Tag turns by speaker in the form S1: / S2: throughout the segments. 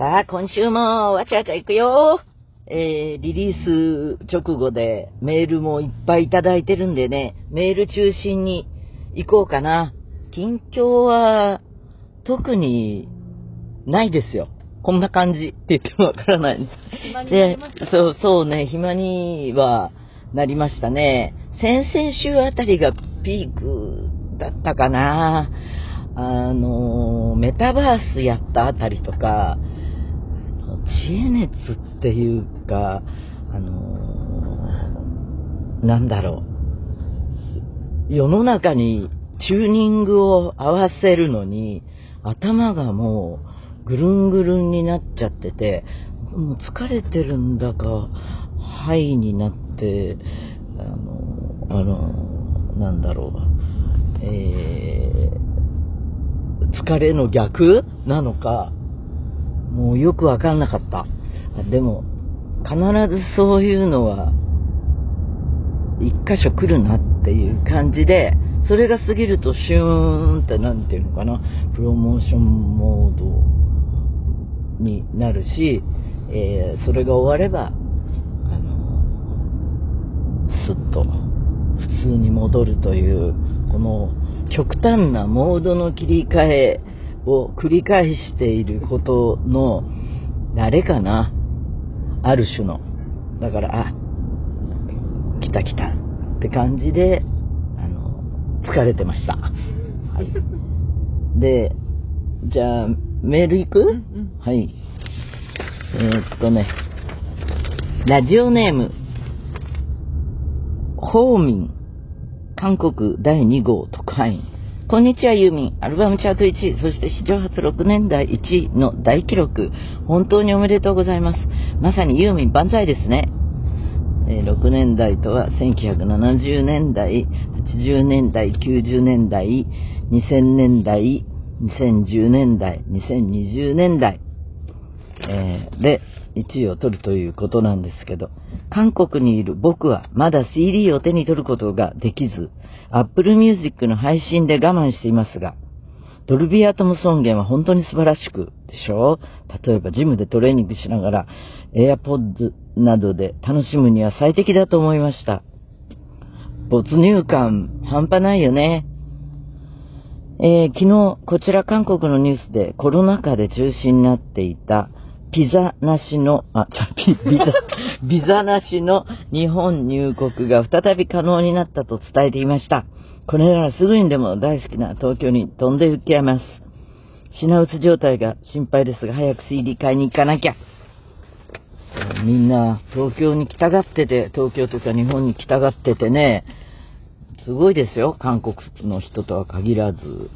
S1: さあ、今週もわちゃわちゃ行くよ。えー、リリース直後でメールもいっぱいいただいてるんでね、メール中心に行こうかな。近況は特にないですよ。こんな感じって言ってもわからない。で、そう、そうね、暇にはなりましたね。先々週あたりがピークだったかな。あの、メタバースやったあたりとか、知恵熱っていうか、あのなんだろう。世の中にチューニングを合わせるのに、頭がもうぐるんぐるんになっちゃってて、もう疲れてるんだか、ハイになって、あの、あの、なんだろう、えー、疲れの逆なのか、もうよくわかんなかった。でも、必ずそういうのは、一箇所来るなっていう感じで、それが過ぎるとシューンってなんていうのかな、プロモーションモードになるし、えー、それが終われば、あの、スッと普通に戻るという、この極端なモードの切り替えを繰り返していることの慣れかな。ある種の。だから、あ、来た来たって感じで、あの、疲れてました。はい。で、じゃあ、メール行く、うんうん、はい。えー、っとね、ラジオネーム、ホーミン、韓国第2号特派員。こんにちはユーミン。アルバムチャート1位、そして史上初6年代1位の大記録。本当におめでとうございます。まさにユーミン万歳ですね。え、6年代とは1970年代、80年代、90年代、2000年代、2010年代、2020年代、えー、で1位を取るということなんですけど、韓国にいる僕はまだ CD を手に取ることができず、Apple Music の配信で我慢していますが、ドルビーアトム尊厳は本当に素晴らしく、でしょ例えばジムでトレーニングしながら AirPods などで楽しむには最適だと思いました。没入感半端ないよね。えー、昨日、こちら韓国のニュースでコロナ禍で中止になっていたピザなしの、あ、ちゃ、ピ、ビザ、ビザなしの日本入国が再び可能になったと伝えていました。これならすぐにでも大好きな東京に飛んで行けます。品薄状態が心配ですが、早く CD 買いに行かなきゃ。みんな東京に来たがってて、東京とか日本に来たがっててね、すごいですよ、韓国の人とは限らず。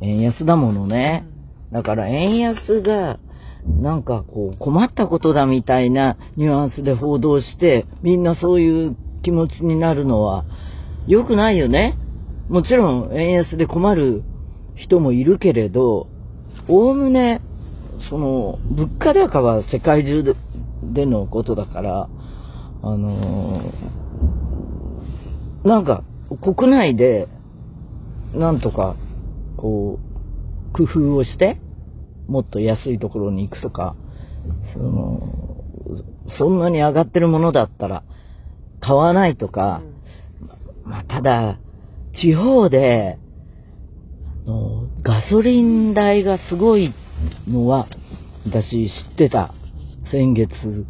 S1: 円安だものね。だから円安がなんかこう困ったことだみたいなニュアンスで報道して、みんなそういう気持ちになるのは良くないよね。もちろん円安で困る人もいるけれど、おおむね、その、物価高は世界中ででのことだから、あのー、なんか、国内で、なんとか、こう、工夫をして、もっと安いところに行くとか、その、そんなに上がってるものだったら買わないとか、まあ、ただ、地方で、のガソリン代がすごいのは、私知ってた。先月、ん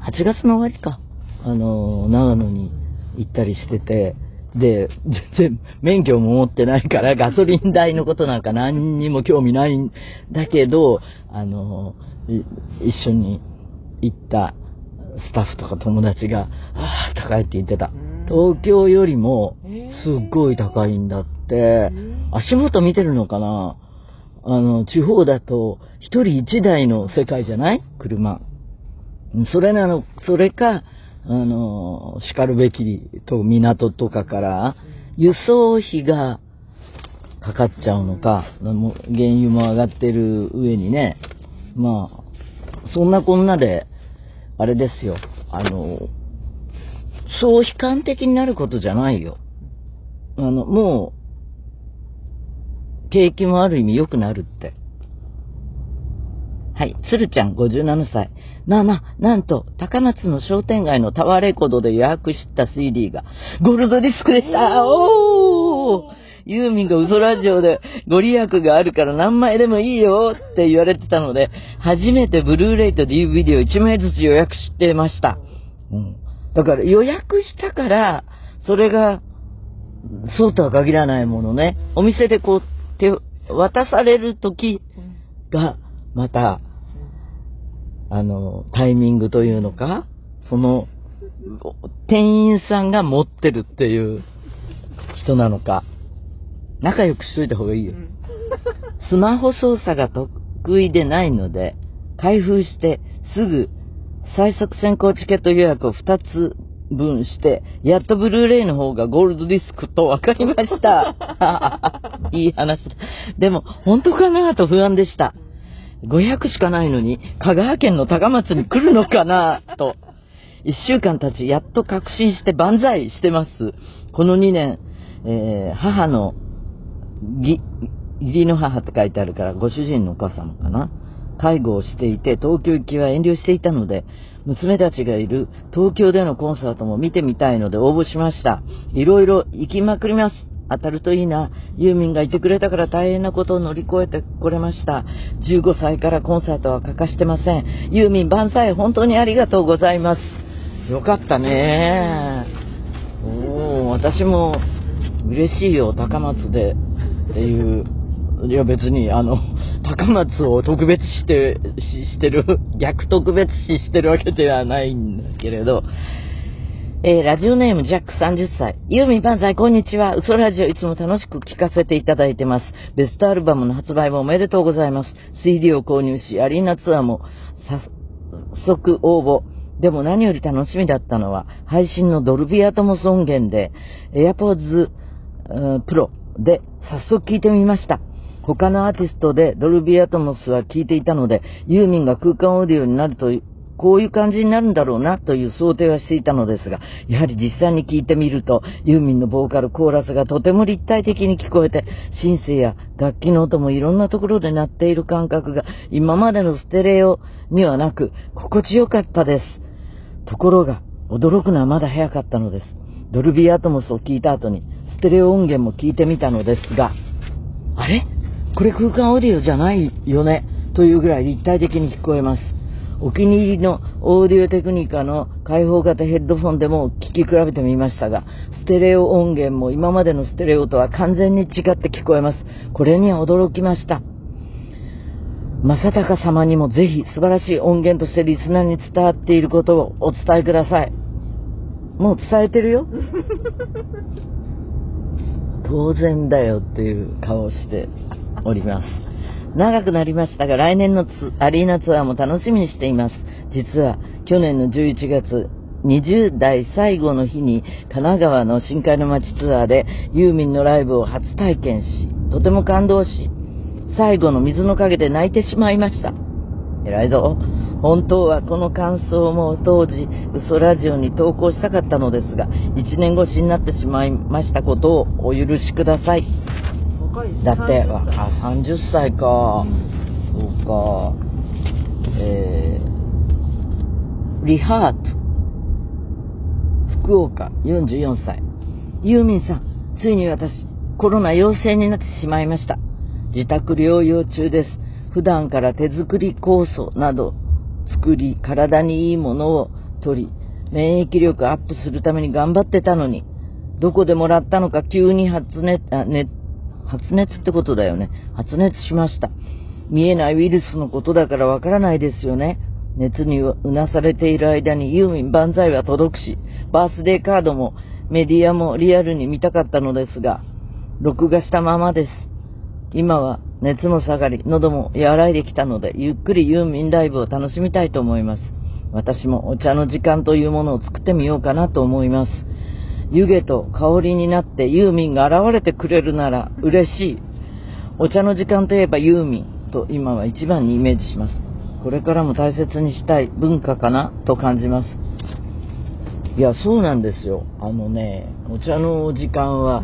S1: ?8 月の終わりか。あの、長野に行ったりしてて、で、全然免許も持ってないからガソリン代のことなんか何にも興味ないんだけど、あの、一緒に行ったスタッフとか友達が、ああ、高いって言ってた。東京よりもすっごい高いんだって、足元見てるのかな？あの、地方だと一人一台の世界じゃない？車。それなの、それか、あの、叱るべきと港とかから輸送費がかかっちゃうのか、原油も上がってる上にね、まあ、そんなこんなで、あれですよ、あの、そう悲観的になることじゃないよ。あの、もう、景気もある意味良くなるって。はい、鶴ちゃん57歳。なあなあ、なんと、高松の商店街のタワーレコードで予約した CD が、ゴールドディスクでしたおーユーミンが嘘ラジオでご利益があるから何枚でもいいよって言われてたので、初めてブルーレイと DVD を1枚ずつ予約してました。うん。だから予約したから、それが、そうとは限らないものね。お店でこう、手、渡される時が、また、あの、タイミングというのか、その、店員さんが持ってるっていう人なのか、仲良くしといた方がいいよ。スマホ操作が得意でないので、開封してすぐ最速先行チケット予約を2つ分して、やっとブルーレイの方がゴールドディスクと分かりました。いい話だ。でも、本当かなと不安でした。500しかないのに、香川県の高松に来るのかな？と。一週間経ち、やっと確信して万歳してます。この2年、えー、母の、義理の母って書いてあるから、ご主人のお母様かな？介護をしていて、東京行きは遠慮していたので、娘たちがいる東京でのコンサートも見てみたいので応募しました。いろいろ行きまくります。当たるといいな。ユーミンがいてくれたから大変なことを乗り越えてこれました。15歳からコンサートは欠かしてません。ユーミン万歳本当にありがとうございます。よかったねおー、私も嬉しいよ、高松でっていう。いや別に、あの、高松を特別して、ししてる、逆特別視してるわけではないんだけれど、えー、ラジオネームジャック30歳。ユーミン万歳、こんにちは。嘘ラジオいつも楽しく聞かせていただいてます。ベストアルバムの発売もおめでとうございます。CD を購入し、アリーナツアーも早速応募。でも何より楽しみだったのは、配信のドルビアトモス音源で、AirPods、Pro で早速聞いてみました。他のアーティストでドルビーアトモスは聞いていたので、ユーミンが空間オーディオになるといこういう感じになるんだろうなという想定はしていたのですが、やはり実際に聞いてみると、ユーミンのボーカルコーラスがとても立体的に聞こえて、シンセや楽器の音もいろんなところで鳴っている感覚が今までのステレオにはなく、心地よかったです。ところが、驚くのはまだ早かったのです。ドルビーアトモスを聞いた後に、ステレオ音源も聞いてみたのですが、あれ？これ空間オーディオじゃないよね？というぐらい立体的に聞こえます。お気に入りのオーディオテクニカの開放型ヘッドフォンでも聞き比べてみましたが、ステレオ音源も今までのステレオとは完全に違って聞こえます。これには驚きました。正隆様にもぜひ素晴らしい音源としてリスナーに伝わっていることをお伝えください。もう伝えてるよ。当然だよっていう顔をしております。長くなりましたが、来年のアリーナツアーも楽しみにしています。実は、去年の11月、20代最後の日に神奈川の深海の街ツアーでユーミンのライブを初体験し、とても感動し、最後の水の陰で泣いてしまいました。偉いぞ。本当はこの感想も当時、嘘ラジオに投稿したかったのですが、1年越しになってしまいましたことをお許しください。だって、あ、30歳か。そうか。えー、リハート。福岡、44歳。ユーミンさん、ついに私、コロナ陽性になってしまいました。自宅療養中です。普段から手作り酵素など作り、体にいいものを取り、免疫力アップするために頑張ってたのに、どこでもらったのか急に発熱、あ、熱発熱ってことだよね。発熱しました。見えないウイルスのことだからわからないですよね。熱にうなされている間にユーミン万歳は届くし、バースデーカードもメディアもリアルに見たかったのですが、録画したままです。今は熱も下がり、喉も和らいできたので、ゆっくりユーミンライブを楽しみたいと思います。私もお茶の時間というものを作ってみようかなと思います。湯気と香りになってユーミンが現れてくれるなら嬉しい。お茶の時間といえばユーミンと今は一番にイメージします。これからも大切にしたい文化かなと感じます。いや、そうなんですよ。あのね、お茶の時間は、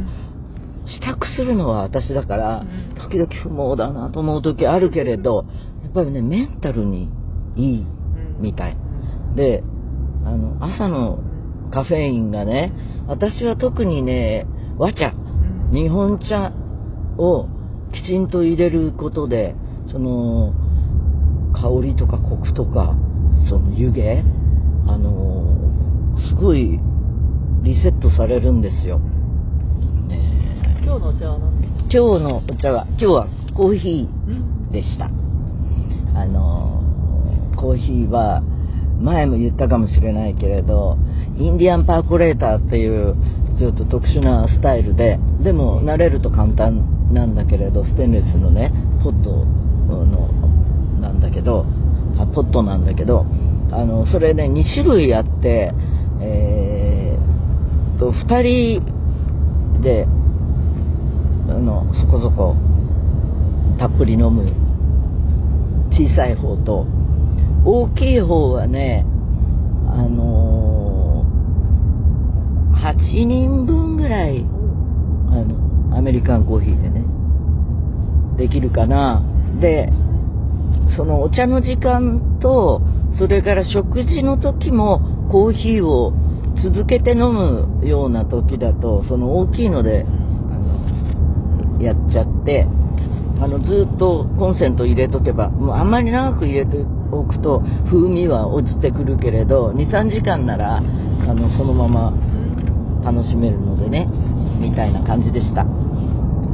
S1: 支度するのは私だから、時々不毛だなと思う時あるけれど、やっぱりね、メンタルにいいみたい。で、あの、朝のカフェインがね、私は特にね、和茶、日本茶をきちんと入れることで、その、香りとかコクとか、その湯気、あのすごいリセットされるんですよ。
S2: ね、今日のお茶は何ですか？今日
S1: のお茶は、今日はコーヒーでした。あのコーヒーは、前も言ったかもしれないけれど、インディアンパーコレーターっていうちょっと特殊なスタイルで、でも慣れると簡単なんだけれど、ステンレスのね、ポットの、なんだけど、ポットなんだけど、あの、それね、2種類あって、えー、と、2人で、あの、そこそこ、たっぷり飲む、小さい方と、大きい方はね、あの、8人分ぐらい、あの、アメリカンコーヒーでね、できるかな。で、そのお茶の時間と、それから食事の時もコーヒーを続けて飲むような時だと、その大きいので、あの、やっちゃって、あの、ずっとコンセント入れとけば、もうあんまり長く入れておくと風味は落ちてくるけれど、2、3時間なら、あの、そのまま楽しめるのでね、みたいな感じでした。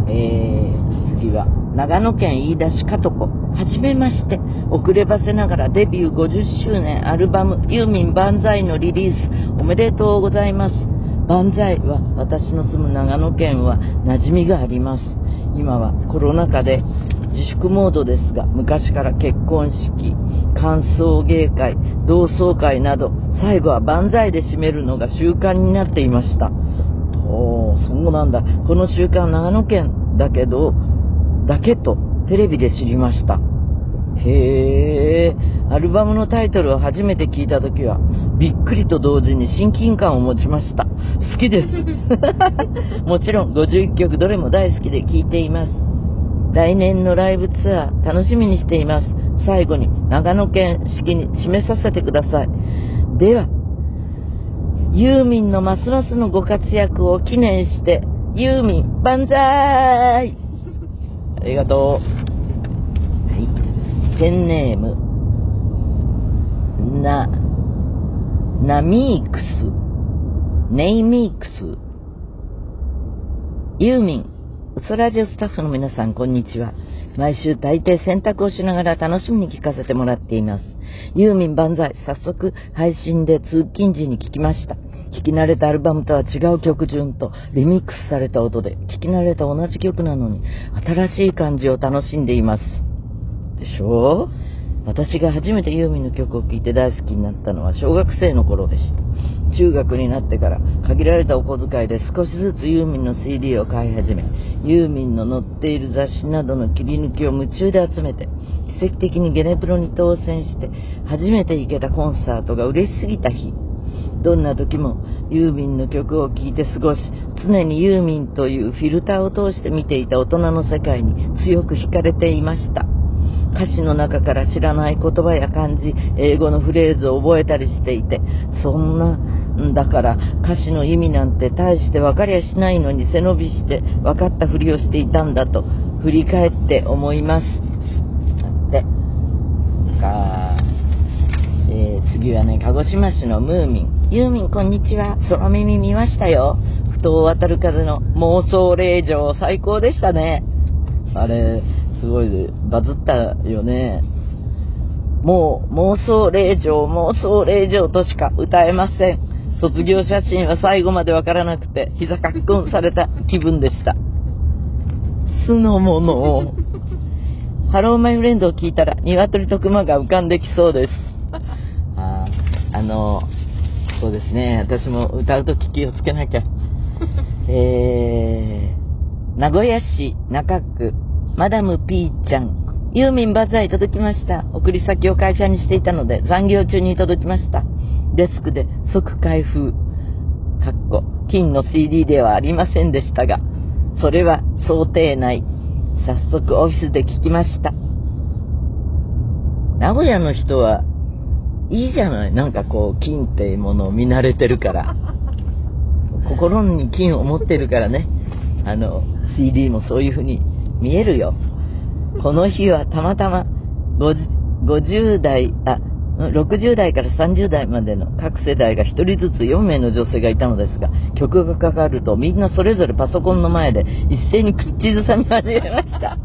S1: えー、次は、長野県飯田市加とこ。はじめまして。遅ればせながらデビュー50周年アルバムユーミン万歳のリリースおめでとうございます。万歳は私の住む長野県は馴染みがあります。今はコロナ禍で自粛モードですが、昔から結婚式、歓送迎会、同窓会など、最後は万歳で締めるのが習慣になっていました。おー、そうなんだ。この習慣長野県だけど、だけとテレビで知りました。へー、アルバムのタイトルを初めて聞いた時は、びっくりと同時に親近感を持ちました。好きです。もちろん51曲どれも大好きで聴いています。来年のライブツアー楽しみにしています。最後に長野県式に締めさせてください。では、ユーミンのますますのご活躍を記念して、ユーミン万歳 ありがとう。はい。ペンネーム、な、ナミークス、ネイミークス、ユーミン、ウソラジオスタッフの皆さん、こんにちは。毎週大抵洗濯をしながら楽しみに聞かせてもらっています。ユーミン万歳、早速配信で通勤時に聞きました。聞き慣れたアルバムとは違う曲順とリミックスされた音で、聞き慣れた同じ曲なのに、新しい感じを楽しんでいます。でしょう？私が初めてユーミンの曲を聴いて大好きになったのは小学生の頃でした。中学になってから限られたお小遣いで少しずつユーミンの CD を買い始め、ユーミンの載っている雑誌などの切り抜きを夢中で集めて、奇跡的にゲネプロに当選して初めて行けたコンサートが嬉しすぎた日。どんな時もユーミンの曲を聴いて過ごし、常にユーミンというフィルターを通して見ていた大人の世界に強く惹かれていました。歌詞の中から知らない言葉や漢字、英語のフレーズを覚えたりしていて、そんなん、だから歌詞の意味なんて大して分かりゃしないのに背伸びして分かったふりをしていたんだと振り返って思います。で、か、えー、次はね、鹿児島市のムーミン。ユーミンこんにちは。空耳見ましたよ。不当渡る風の妄想霊場最高でしたね。あれ、すごいバズったよね。もう妄想霊場、妄想霊場としか歌えません。卒業写真は最後までわからなくて、膝かっこんされた気分でした。巣のものを。ハローマイフレンドを聞いたら、鶏と熊が浮かんできそうです。ああの、そうですね。私も歌うとき気をつけなきゃ。えー、名古屋市中区マダム P ちゃん。ユーミンバザイ届きました。送り先を会社にしていたので残業中に届きました。デスクで即開封。かっこ、金の CD ではありませんでしたが、それは想定内。早速オフィスで聞きました。名古屋の人は、いいじゃない。なんかこう、金っていうものを見慣れてるから。心に金を持ってるからね。あの、CD もそういう風に見えるよ。この日はたまたま50、50代、あ、60代から30代までの各世代が1人ずつ4名の女性がいたのですが、曲がかかるとみんなそれぞれパソコンの前で一斉に口ずさみ始めました。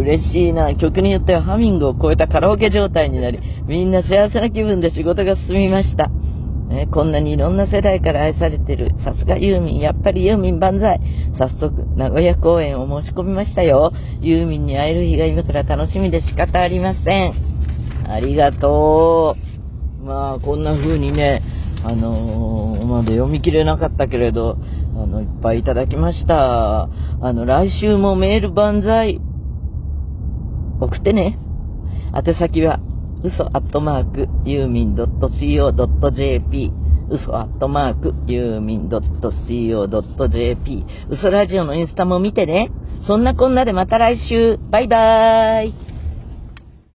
S1: 嬉しいな。曲によってはハミングを超えたカラオケ状態になり、みんな幸せな気分で仕事が進みました。ね、こんなにいろんな世代から愛されてる。さすがユーミン。やっぱりユーミン万歳。早速、名古屋公演を申し込みましたよ。ユーミンに会える日が今から楽しみで仕方ありません。ありがとう。まあ、こんな風にね、あのー、まだ読み切れなかったけれど、あの、いっぱいいただきました。あの、来週もメール万歳。送ってね。宛先は、嘘アットマーク、ユーミン .co.jp 嘘アットマーク、ユーミン .co.jp 嘘ラジオのインスタも見てね。そんなこんなでまた来週。バイバーイ。